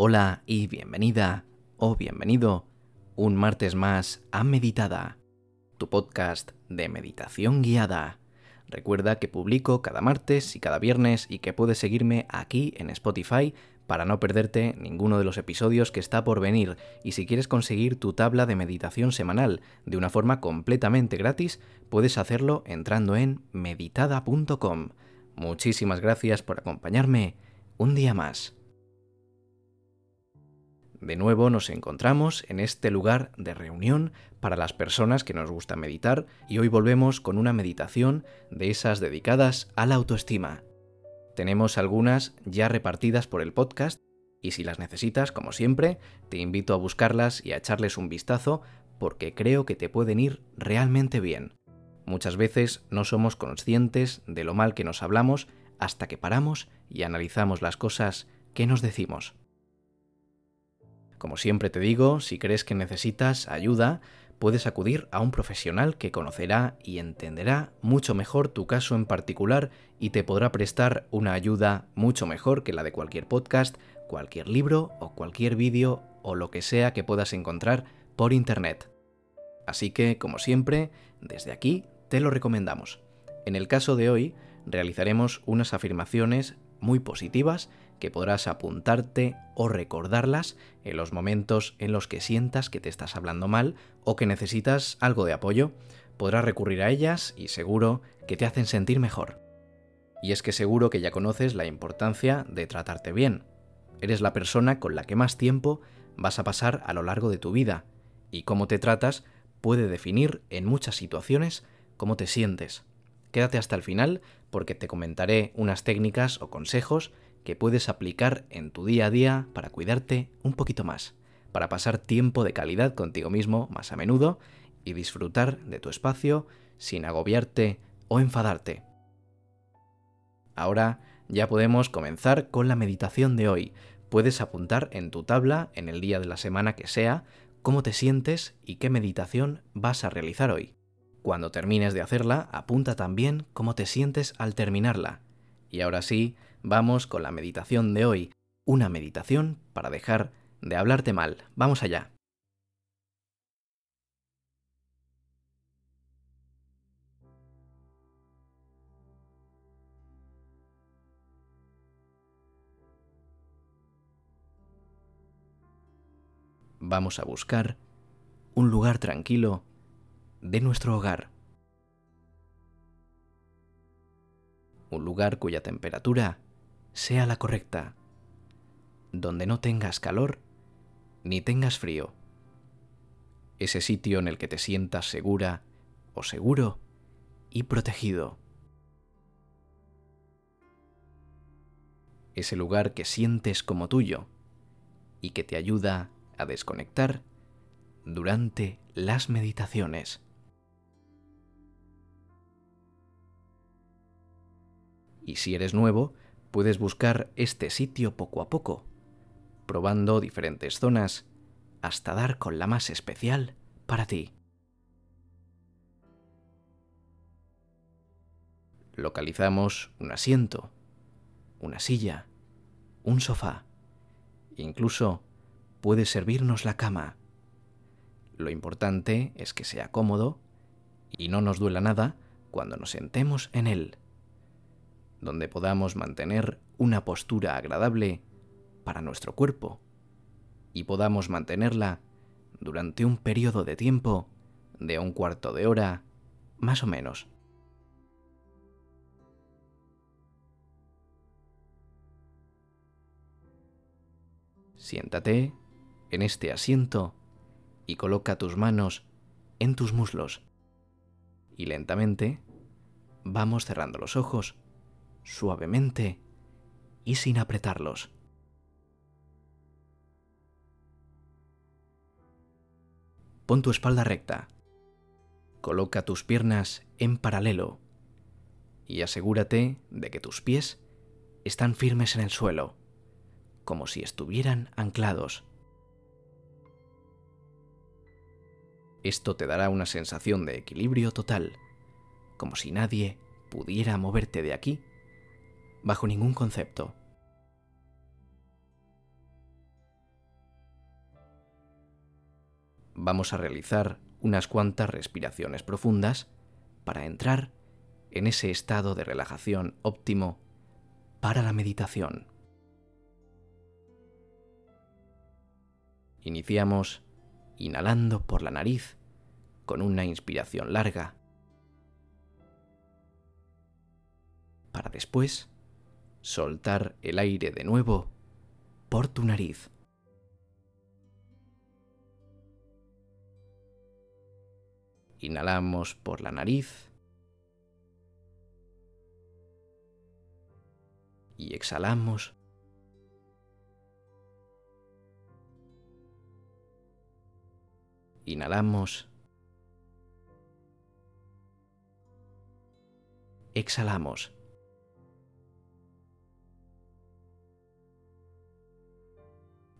Hola y bienvenida o bienvenido un martes más a Meditada, tu podcast de meditación guiada. Recuerda que publico cada martes y cada viernes y que puedes seguirme aquí en Spotify para no perderte ninguno de los episodios que está por venir y si quieres conseguir tu tabla de meditación semanal de una forma completamente gratis, puedes hacerlo entrando en meditada.com. Muchísimas gracias por acompañarme un día más. De nuevo nos encontramos en este lugar de reunión para las personas que nos gusta meditar y hoy volvemos con una meditación de esas dedicadas a la autoestima. Tenemos algunas ya repartidas por el podcast y si las necesitas, como siempre, te invito a buscarlas y a echarles un vistazo porque creo que te pueden ir realmente bien. Muchas veces no somos conscientes de lo mal que nos hablamos hasta que paramos y analizamos las cosas que nos decimos. Como siempre te digo, si crees que necesitas ayuda, puedes acudir a un profesional que conocerá y entenderá mucho mejor tu caso en particular y te podrá prestar una ayuda mucho mejor que la de cualquier podcast, cualquier libro o cualquier vídeo o lo que sea que puedas encontrar por internet. Así que, como siempre, desde aquí te lo recomendamos. En el caso de hoy, realizaremos unas afirmaciones muy positivas que podrás apuntarte o recordarlas en los momentos en los que sientas que te estás hablando mal o que necesitas algo de apoyo. Podrás recurrir a ellas y seguro que te hacen sentir mejor. Y es que seguro que ya conoces la importancia de tratarte bien. Eres la persona con la que más tiempo vas a pasar a lo largo de tu vida, y cómo te tratas puede definir en muchas situaciones cómo te sientes. Quédate hasta el final porque te comentaré unas técnicas o consejos que puedes aplicar en tu día a día para cuidarte un poquito más, para pasar tiempo de calidad contigo mismo más a menudo y disfrutar de tu espacio sin agobiarte o enfadarte. Ahora ya podemos comenzar con la meditación de hoy. Puedes apuntar en tu tabla, en el día de la semana que sea, cómo te sientes y qué meditación vas a realizar hoy. Cuando termines de hacerla, apunta también cómo te sientes al terminarla. Y ahora sí, vamos con la meditación de hoy, una meditación para dejar de hablarte mal. Vamos allá. Vamos a buscar un lugar tranquilo de nuestro hogar. Un lugar cuya temperatura sea la correcta, donde no tengas calor ni tengas frío. Ese sitio en el que te sientas segura o seguro y protegido. Ese lugar que sientes como tuyo y que te ayuda a desconectar durante las meditaciones. Y si eres nuevo, puedes buscar este sitio poco a poco, probando diferentes zonas hasta dar con la más especial para ti. Localizamos un asiento, una silla, un sofá. Incluso puede servirnos la cama. Lo importante es que sea cómodo y no nos duela nada cuando nos sentemos en él donde podamos mantener una postura agradable para nuestro cuerpo y podamos mantenerla durante un periodo de tiempo de un cuarto de hora más o menos. Siéntate en este asiento y coloca tus manos en tus muslos. Y lentamente vamos cerrando los ojos suavemente y sin apretarlos. Pon tu espalda recta. Coloca tus piernas en paralelo y asegúrate de que tus pies están firmes en el suelo, como si estuvieran anclados. Esto te dará una sensación de equilibrio total, como si nadie pudiera moverte de aquí bajo ningún concepto. Vamos a realizar unas cuantas respiraciones profundas para entrar en ese estado de relajación óptimo para la meditación. Iniciamos inhalando por la nariz con una inspiración larga, para después soltar el aire de nuevo por tu nariz. Inhalamos por la nariz y exhalamos Inhalamos. Exhalamos.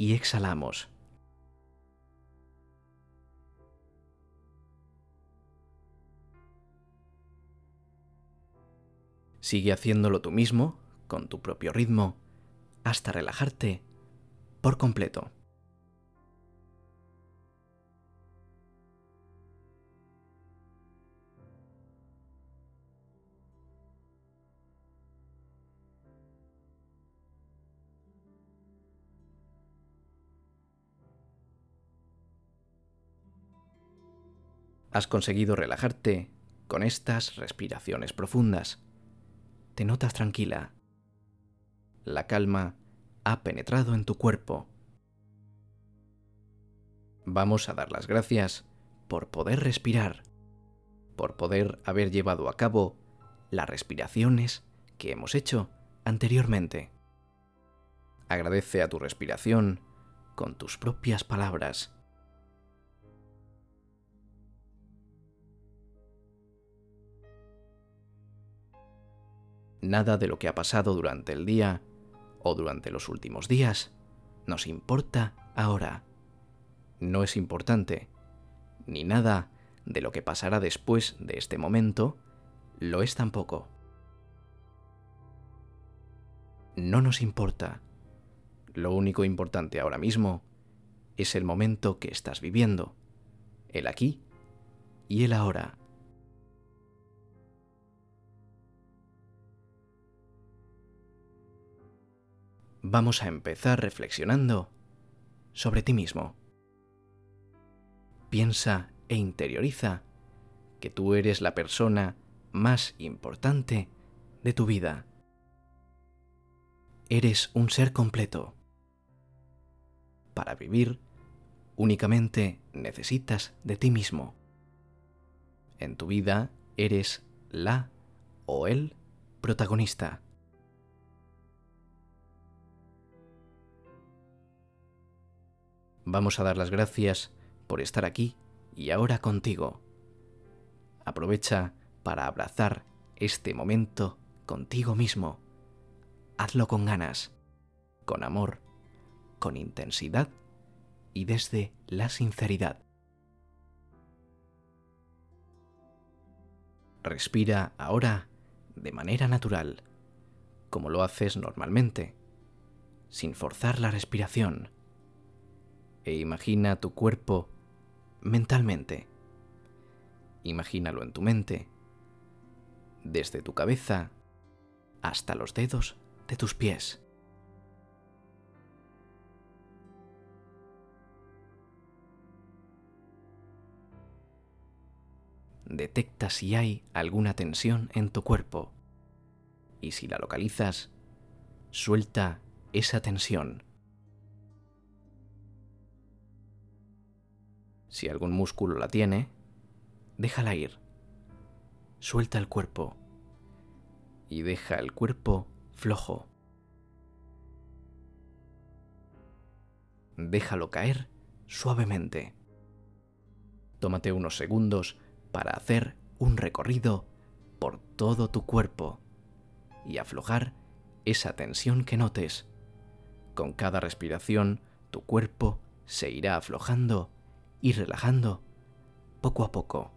Y exhalamos. Sigue haciéndolo tú mismo, con tu propio ritmo, hasta relajarte por completo. Has conseguido relajarte con estas respiraciones profundas. Te notas tranquila. La calma ha penetrado en tu cuerpo. Vamos a dar las gracias por poder respirar, por poder haber llevado a cabo las respiraciones que hemos hecho anteriormente. Agradece a tu respiración con tus propias palabras. Nada de lo que ha pasado durante el día o durante los últimos días nos importa ahora. No es importante, ni nada de lo que pasará después de este momento lo es tampoco. No nos importa. Lo único importante ahora mismo es el momento que estás viviendo, el aquí y el ahora. Vamos a empezar reflexionando sobre ti mismo. Piensa e interioriza que tú eres la persona más importante de tu vida. Eres un ser completo. Para vivir, únicamente necesitas de ti mismo. En tu vida eres la o el protagonista. Vamos a dar las gracias por estar aquí y ahora contigo. Aprovecha para abrazar este momento contigo mismo. Hazlo con ganas, con amor, con intensidad y desde la sinceridad. Respira ahora de manera natural, como lo haces normalmente, sin forzar la respiración e imagina tu cuerpo mentalmente. Imagínalo en tu mente, desde tu cabeza hasta los dedos de tus pies. Detecta si hay alguna tensión en tu cuerpo y si la localizas, suelta esa tensión Si algún músculo la tiene, déjala ir. Suelta el cuerpo y deja el cuerpo flojo. Déjalo caer suavemente. tómate unos segundos para hacer un recorrido por todo tu cuerpo y aflojar esa tensión que notes. Con cada respiración, tu cuerpo se irá aflojando y relajando poco a poco.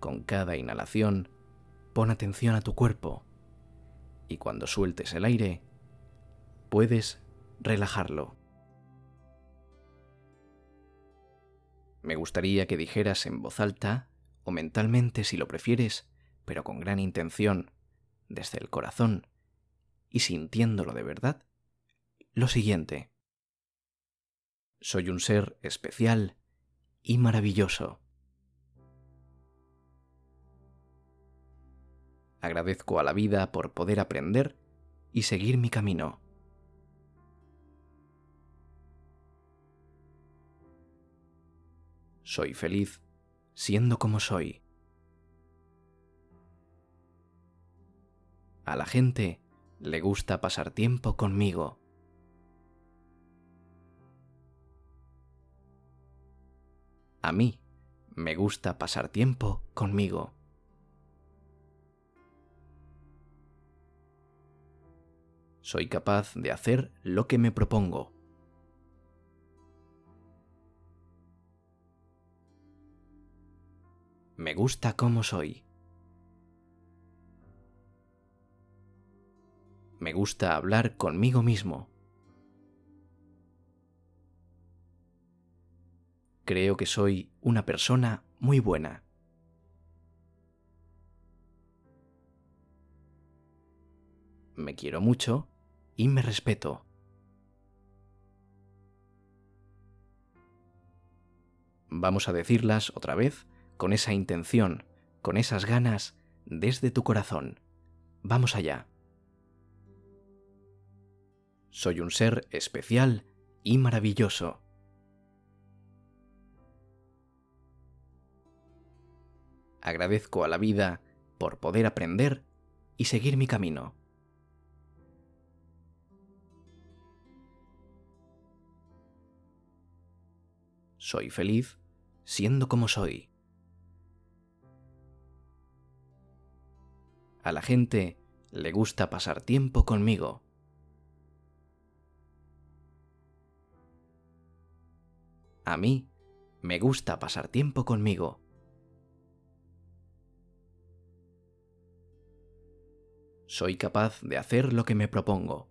Con cada inhalación, pon atención a tu cuerpo y cuando sueltes el aire, puedes relajarlo. Me gustaría que dijeras en voz alta, o mentalmente si lo prefieres, pero con gran intención, desde el corazón, y sintiéndolo de verdad, lo siguiente. Soy un ser especial y maravilloso. Agradezco a la vida por poder aprender y seguir mi camino. Soy feliz siendo como soy. A la gente le gusta pasar tiempo conmigo. A mí me gusta pasar tiempo conmigo. soy capaz de hacer lo que me propongo. Me gusta como soy. Me gusta hablar conmigo mismo. Creo que soy una persona muy buena. Me quiero mucho y me respeto. Vamos a decirlas otra vez con esa intención, con esas ganas, desde tu corazón. Vamos allá. Soy un ser especial y maravilloso. Agradezco a la vida por poder aprender y seguir mi camino. soy feliz siendo como soy. A la gente le gusta pasar tiempo conmigo. A mí me gusta pasar tiempo conmigo. Soy capaz de hacer lo que me propongo.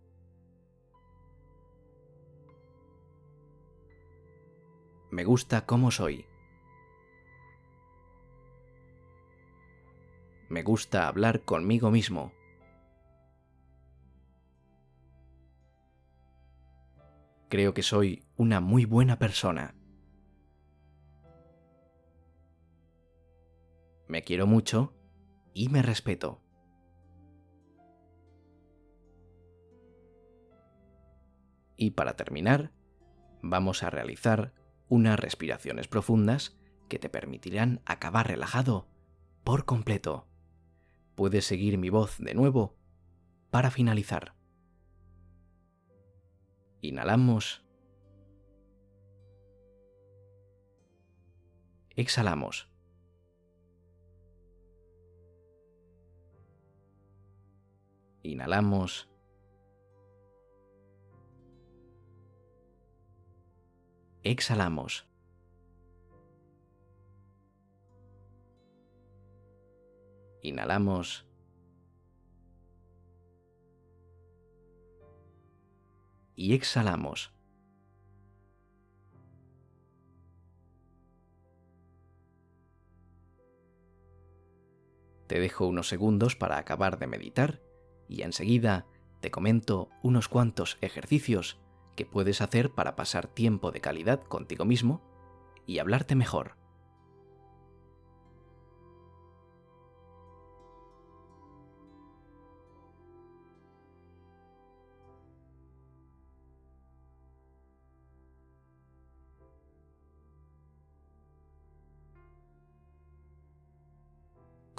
Me gusta cómo soy. Me gusta hablar conmigo mismo. Creo que soy una muy buena persona. Me quiero mucho y me respeto. Y para terminar, vamos a realizar unas respiraciones profundas que te permitirán acabar relajado por completo. Puedes seguir mi voz de nuevo para finalizar. Inhalamos. Exhalamos. Inhalamos. exhalamos. Inhalamos. Y exhalamos. Te dejo unos segundos para acabar de meditar y enseguida te comento unos cuantos ejercicios que puedes hacer para pasar tiempo de calidad contigo mismo y hablarte mejor.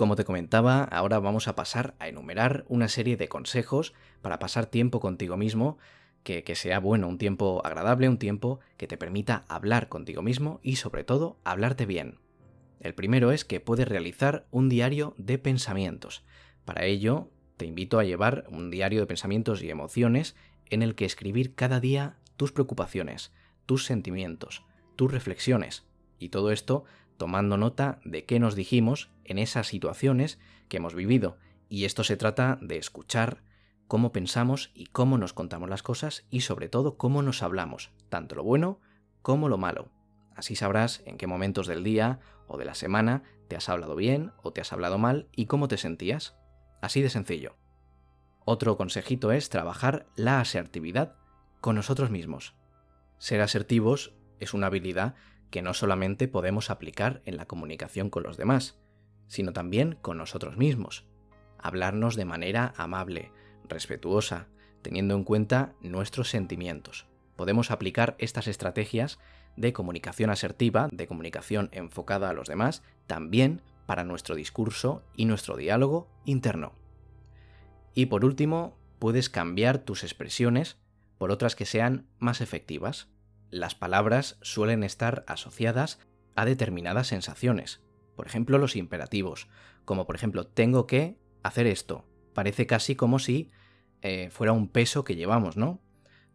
Como te comentaba, ahora vamos a pasar a enumerar una serie de consejos para pasar tiempo contigo mismo, que, que, sea bueno, un tiempo agradable, un tiempo que te permita hablar contigo mismo y sobre todo hablarte bien. El primero es que puedes realizar un diario de pensamientos. Para ello, te invito a llevar un diario de pensamientos y emociones en el que escribir cada día tus preocupaciones, tus sentimientos, tus reflexiones, y todo esto tomando nota de qué nos dijimos en esas situaciones que hemos vivido. Y esto se trata de escuchar cómo pensamos y cómo nos contamos las cosas y sobre todo cómo nos hablamos, tanto lo bueno como lo malo. Así sabrás en qué momentos del día o de la semana te has hablado bien o te has hablado mal y cómo te sentías. Así de sencillo. Otro consejito es trabajar la asertividad con nosotros mismos. Ser asertivos es una habilidad que no solamente podemos aplicar en la comunicación con los demás, sino también con nosotros mismos. Hablarnos de manera amable, respetuosa, teniendo en cuenta nuestros sentimientos. Podemos aplicar estas estrategias de comunicación asertiva, de comunicación enfocada a los demás, también para nuestro discurso y nuestro diálogo interno. Y por último, puedes cambiar tus expresiones por otras que sean más efectivas. Las palabras suelen estar asociadas a determinadas sensaciones. Por ejemplo, los imperativos, como por ejemplo, tengo que hacer esto. Parece casi como si eh, fuera un peso que llevamos, ¿no?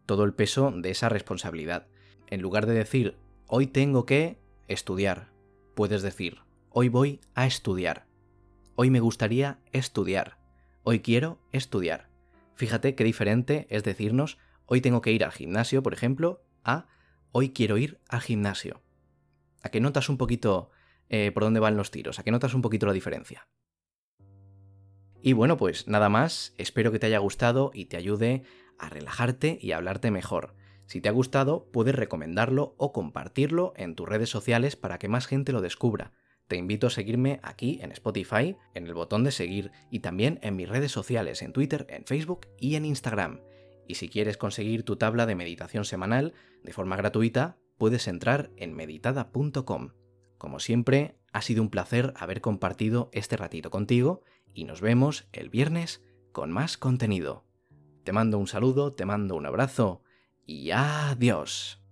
Todo el peso de esa responsabilidad. En lugar de decir, hoy tengo que estudiar, puedes decir, hoy voy a estudiar. Hoy me gustaría estudiar. Hoy quiero estudiar. Fíjate qué diferente es decirnos, hoy tengo que ir al gimnasio, por ejemplo, a hoy quiero ir al gimnasio. ¿A qué notas un poquito eh, por dónde van los tiros? ¿A qué notas un poquito la diferencia? Y bueno, pues nada más, espero que te haya gustado y te ayude a relajarte y a hablarte mejor. Si te ha gustado, puedes recomendarlo o compartirlo en tus redes sociales para que más gente lo descubra. Te invito a seguirme aquí en Spotify, en el botón de seguir y también en mis redes sociales, en Twitter, en Facebook y en Instagram. Y si quieres conseguir tu tabla de meditación semanal de forma gratuita, puedes entrar en meditada.com. Como siempre, ha sido un placer haber compartido este ratito contigo y nos vemos el viernes con más contenido. Te mando un saludo, te mando un abrazo y adiós.